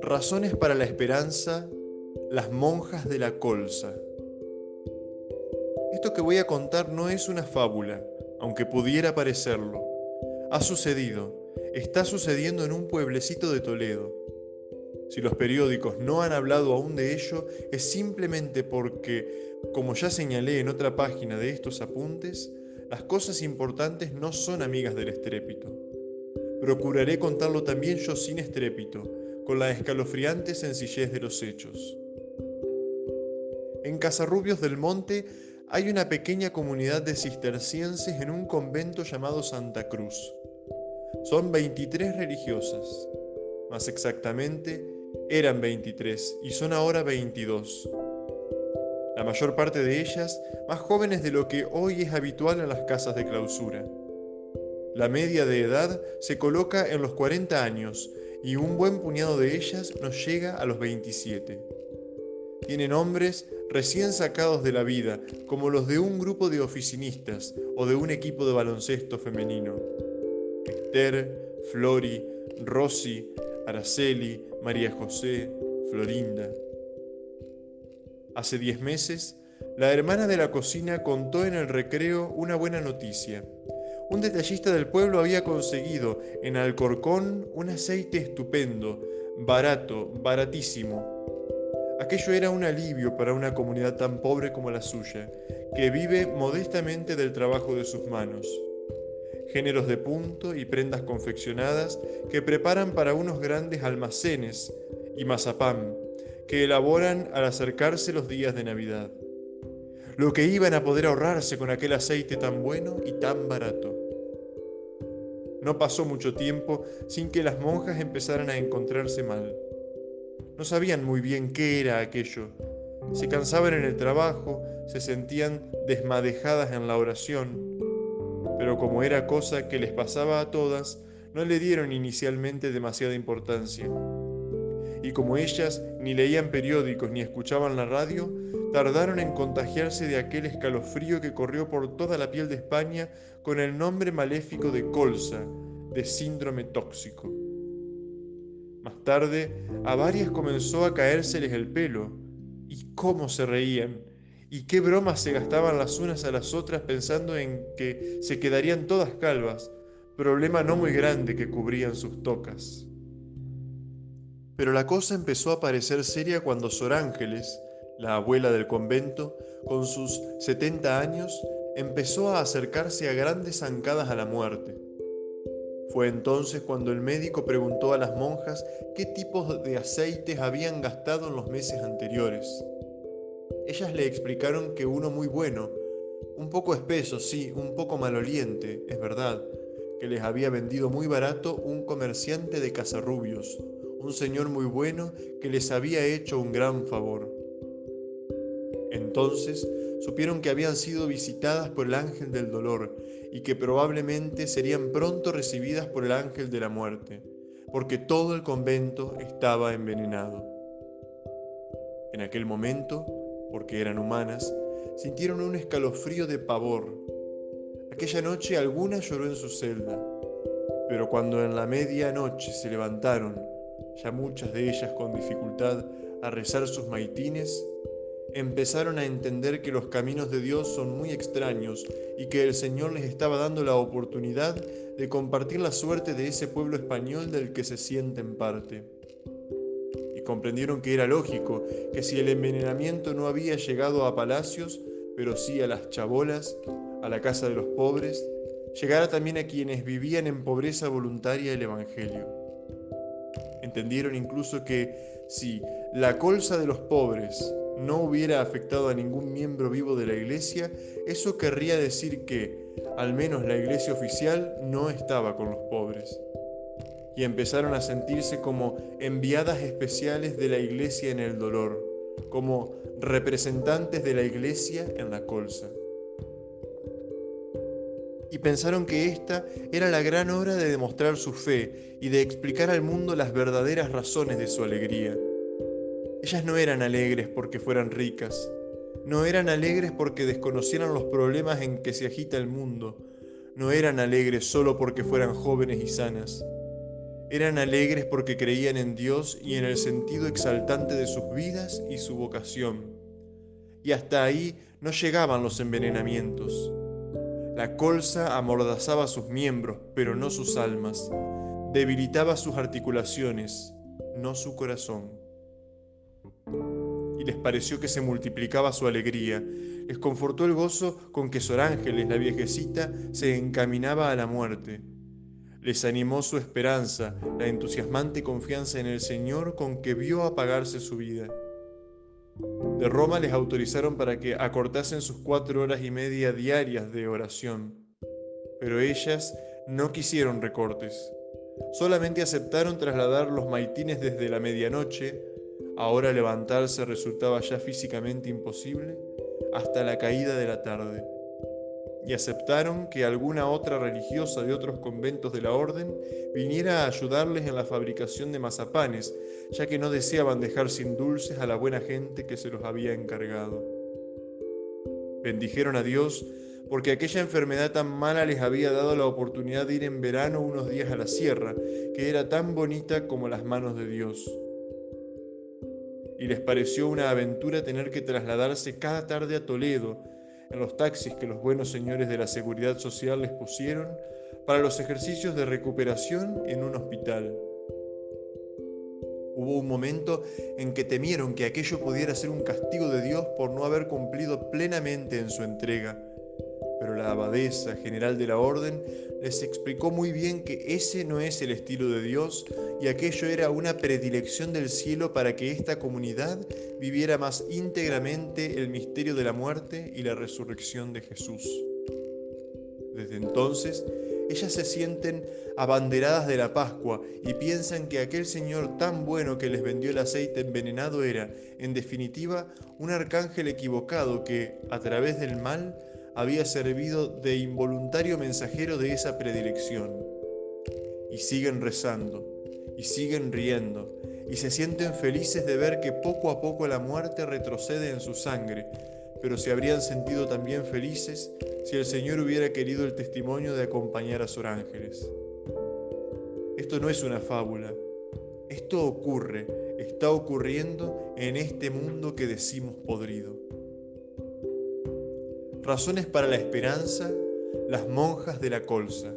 Razones para la esperanza, las monjas de la colza. Esto que voy a contar no es una fábula, aunque pudiera parecerlo. Ha sucedido, está sucediendo en un pueblecito de Toledo. Si los periódicos no han hablado aún de ello, es simplemente porque, como ya señalé en otra página de estos apuntes, las cosas importantes no son amigas del estrépito. Procuraré contarlo también yo sin estrépito, con la escalofriante sencillez de los hechos. En Casarrubios del Monte hay una pequeña comunidad de cistercienses en un convento llamado Santa Cruz. Son 23 religiosas, más exactamente eran 23 y son ahora 22. La mayor parte de ellas más jóvenes de lo que hoy es habitual en las casas de clausura. La media de edad se coloca en los 40 años y un buen puñado de ellas nos llega a los 27. Tienen hombres recién sacados de la vida, como los de un grupo de oficinistas o de un equipo de baloncesto femenino. Esther, Flori, Rosy, Araceli, María José, Florinda. Hace diez meses, la hermana de la cocina contó en el recreo una buena noticia un detallista del pueblo había conseguido en Alcorcón un aceite estupendo, barato, baratísimo. Aquello era un alivio para una comunidad tan pobre como la suya, que vive modestamente del trabajo de sus manos. Géneros de punto y prendas confeccionadas que preparan para unos grandes almacenes y mazapán que elaboran al acercarse los días de Navidad. Lo que iban a poder ahorrarse con aquel aceite tan bueno y tan barato. No pasó mucho tiempo sin que las monjas empezaran a encontrarse mal. No sabían muy bien qué era aquello. Se cansaban en el trabajo, se sentían desmadejadas en la oración, pero como era cosa que les pasaba a todas, no le dieron inicialmente demasiada importancia. Y como ellas ni leían periódicos ni escuchaban la radio, tardaron en contagiarse de aquel escalofrío que corrió por toda la piel de España con el nombre maléfico de colza, de síndrome tóxico. Más tarde, a varias comenzó a caérseles el pelo, y cómo se reían, y qué bromas se gastaban las unas a las otras pensando en que se quedarían todas calvas, problema no muy grande que cubrían sus tocas. Pero la cosa empezó a parecer seria cuando Sor Ángeles, la abuela del convento, con sus 70 años, empezó a acercarse a grandes zancadas a la muerte. Fue entonces cuando el médico preguntó a las monjas qué tipos de aceites habían gastado en los meses anteriores. Ellas le explicaron que uno muy bueno, un poco espeso, sí, un poco maloliente, es verdad, que les había vendido muy barato un comerciante de Casarrubios, un señor muy bueno que les había hecho un gran favor. Entonces supieron que habían sido visitadas por el ángel del dolor y que probablemente serían pronto recibidas por el ángel de la muerte, porque todo el convento estaba envenenado. En aquel momento, porque eran humanas, sintieron un escalofrío de pavor. Aquella noche alguna lloró en su celda, pero cuando en la media noche se levantaron, ya muchas de ellas con dificultad, a rezar sus maitines, empezaron a entender que los caminos de Dios son muy extraños y que el Señor les estaba dando la oportunidad de compartir la suerte de ese pueblo español del que se sienten parte. Y comprendieron que era lógico que si el envenenamiento no había llegado a palacios, pero sí a las chabolas, a la casa de los pobres, llegara también a quienes vivían en pobreza voluntaria el Evangelio. Entendieron incluso que si la colza de los pobres no hubiera afectado a ningún miembro vivo de la iglesia, eso querría decir que, al menos la iglesia oficial, no estaba con los pobres. Y empezaron a sentirse como enviadas especiales de la iglesia en el dolor, como representantes de la iglesia en la colza. Y pensaron que esta era la gran hora de demostrar su fe y de explicar al mundo las verdaderas razones de su alegría ellas no eran alegres porque fueran ricas, no eran alegres porque desconocieran los problemas en que se agita el mundo, no eran alegres solo porque fueran jóvenes y sanas. Eran alegres porque creían en Dios y en el sentido exaltante de sus vidas y su vocación. Y hasta ahí no llegaban los envenenamientos. La colza amordazaba sus miembros, pero no sus almas. Debilitaba sus articulaciones, no su corazón. Y les pareció que se multiplicaba su alegría. Les confortó el gozo con que Sor Ángeles, la viejecita, se encaminaba a la muerte. Les animó su esperanza, la entusiasmante confianza en el Señor con que vio apagarse su vida. De Roma les autorizaron para que acortasen sus cuatro horas y media diarias de oración, pero ellas no quisieron recortes. Solamente aceptaron trasladar los maitines desde la medianoche, ahora levantarse resultaba ya físicamente imposible, hasta la caída de la tarde y aceptaron que alguna otra religiosa de otros conventos de la orden viniera a ayudarles en la fabricación de mazapanes, ya que no deseaban dejar sin dulces a la buena gente que se los había encargado. Bendijeron a Dios porque aquella enfermedad tan mala les había dado la oportunidad de ir en verano unos días a la sierra, que era tan bonita como las manos de Dios. Y les pareció una aventura tener que trasladarse cada tarde a Toledo, en los taxis que los buenos señores de la seguridad social les pusieron para los ejercicios de recuperación en un hospital. Hubo un momento en que temieron que aquello pudiera ser un castigo de Dios por no haber cumplido plenamente en su entrega pero la abadesa general de la orden les explicó muy bien que ese no es el estilo de Dios y aquello era una predilección del cielo para que esta comunidad viviera más íntegramente el misterio de la muerte y la resurrección de Jesús. Desde entonces, ellas se sienten abanderadas de la Pascua y piensan que aquel Señor tan bueno que les vendió el aceite envenenado era, en definitiva, un arcángel equivocado que, a través del mal, había servido de involuntario mensajero de esa predilección. Y siguen rezando, y siguen riendo, y se sienten felices de ver que poco a poco la muerte retrocede en su sangre, pero se habrían sentido también felices si el Señor hubiera querido el testimonio de acompañar a sus ángeles. Esto no es una fábula, esto ocurre, está ocurriendo en este mundo que decimos podrido. Razones para la esperanza, las monjas de la colza.